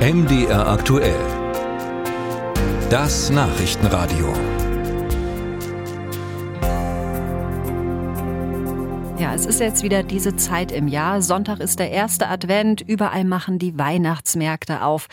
MDR aktuell. Das Nachrichtenradio. Ja, es ist jetzt wieder diese Zeit im Jahr. Sonntag ist der erste Advent. Überall machen die Weihnachtsmärkte auf.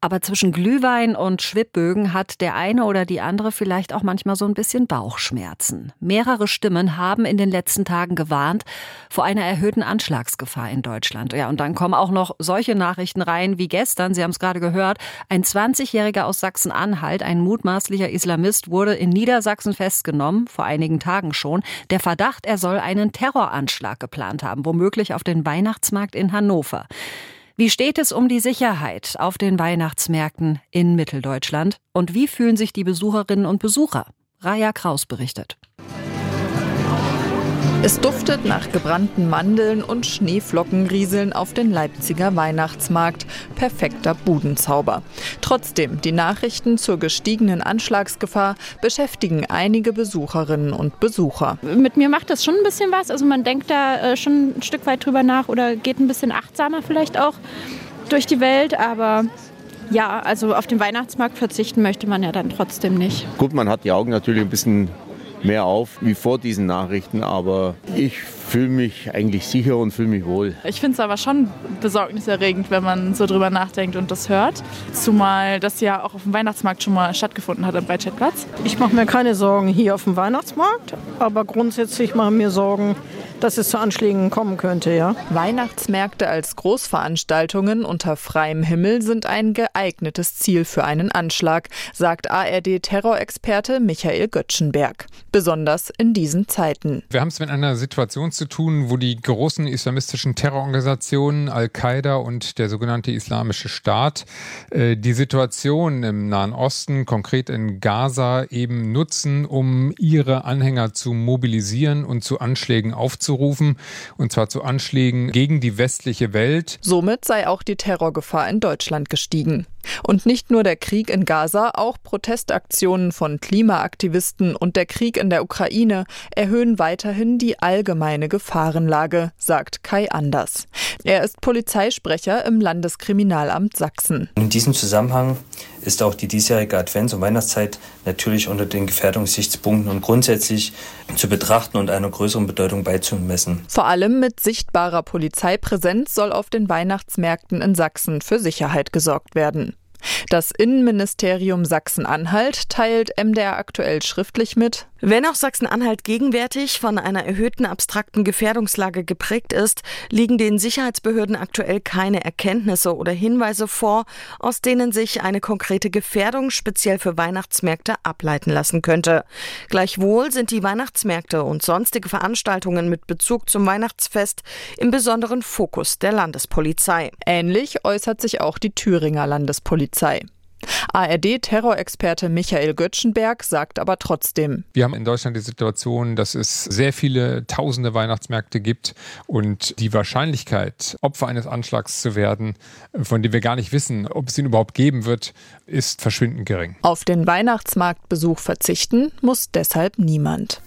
Aber zwischen Glühwein und Schwibbögen hat der eine oder die andere vielleicht auch manchmal so ein bisschen Bauchschmerzen. Mehrere Stimmen haben in den letzten Tagen gewarnt vor einer erhöhten Anschlagsgefahr in Deutschland. Ja, und dann kommen auch noch solche Nachrichten rein wie gestern. Sie haben es gerade gehört. Ein 20-Jähriger aus Sachsen-Anhalt, ein mutmaßlicher Islamist, wurde in Niedersachsen festgenommen, vor einigen Tagen schon. Der Verdacht, er soll einen Terroranschlag geplant haben, womöglich auf den Weihnachtsmarkt in Hannover. Wie steht es um die Sicherheit auf den Weihnachtsmärkten in Mitteldeutschland? Und wie fühlen sich die Besucherinnen und Besucher? Raja Kraus berichtet. Es duftet nach gebrannten Mandeln und Schneeflocken rieseln auf den Leipziger Weihnachtsmarkt. Perfekter Budenzauber. Trotzdem, die Nachrichten zur gestiegenen Anschlagsgefahr beschäftigen einige Besucherinnen und Besucher. Mit mir macht das schon ein bisschen was. Also man denkt da äh, schon ein Stück weit drüber nach oder geht ein bisschen achtsamer vielleicht auch durch die Welt, aber ja, also auf den Weihnachtsmarkt verzichten möchte man ja dann trotzdem nicht. Gut, man hat die Augen natürlich ein bisschen mehr auf wie vor diesen Nachrichten, aber ich fühle mich eigentlich sicher und fühle mich wohl. Ich finde es aber schon besorgniserregend, wenn man so drüber nachdenkt und das hört. Zumal das ja auch auf dem Weihnachtsmarkt schon mal stattgefunden hat am Breitscheidplatz. Ich mache mir keine Sorgen hier auf dem Weihnachtsmarkt, aber grundsätzlich mache ich mir Sorgen, dass es zu Anschlägen kommen könnte, ja. Weihnachtsmärkte als Großveranstaltungen unter freiem Himmel sind ein geeignetes Ziel für einen Anschlag, sagt ARD-Terrorexperte Michael Göttschenberg. Besonders in diesen Zeiten. Wir haben es mit einer Situation zu tun, wo die großen islamistischen Terrororganisationen Al-Qaida und der sogenannte Islamische Staat äh, die Situation im Nahen Osten, konkret in Gaza, eben nutzen, um ihre Anhänger zu mobilisieren und zu Anschlägen aufzurufen, und zwar zu Anschlägen gegen die westliche Welt. Somit sei auch die Terrorgefahr in Deutschland gestiegen. Und nicht nur der Krieg in Gaza, auch Protestaktionen von Klimaaktivisten und der Krieg in der Ukraine erhöhen weiterhin die allgemeine Gefahrenlage, sagt Kai Anders. Er ist Polizeisprecher im Landeskriminalamt Sachsen. In diesem Zusammenhang ist auch die diesjährige Advents- und Weihnachtszeit natürlich unter den Gefährdungssichtspunkten und grundsätzlich zu betrachten und einer größeren Bedeutung beizumessen. Vor allem mit sichtbarer Polizeipräsenz soll auf den Weihnachtsmärkten in Sachsen für Sicherheit gesorgt werden. Das Innenministerium Sachsen-Anhalt teilt MDR aktuell schriftlich mit, wenn auch Sachsen-Anhalt gegenwärtig von einer erhöhten abstrakten Gefährdungslage geprägt ist, liegen den Sicherheitsbehörden aktuell keine Erkenntnisse oder Hinweise vor, aus denen sich eine konkrete Gefährdung speziell für Weihnachtsmärkte ableiten lassen könnte. Gleichwohl sind die Weihnachtsmärkte und sonstige Veranstaltungen mit Bezug zum Weihnachtsfest im besonderen Fokus der Landespolizei. Ähnlich äußert sich auch die Thüringer Landespolizei. ARD-Terrorexperte Michael Göttschenberg sagt aber trotzdem. Wir haben in Deutschland die Situation, dass es sehr viele tausende Weihnachtsmärkte gibt und die Wahrscheinlichkeit, Opfer eines Anschlags zu werden, von dem wir gar nicht wissen, ob es ihn überhaupt geben wird, ist verschwindend gering. Auf den Weihnachtsmarktbesuch verzichten muss deshalb niemand.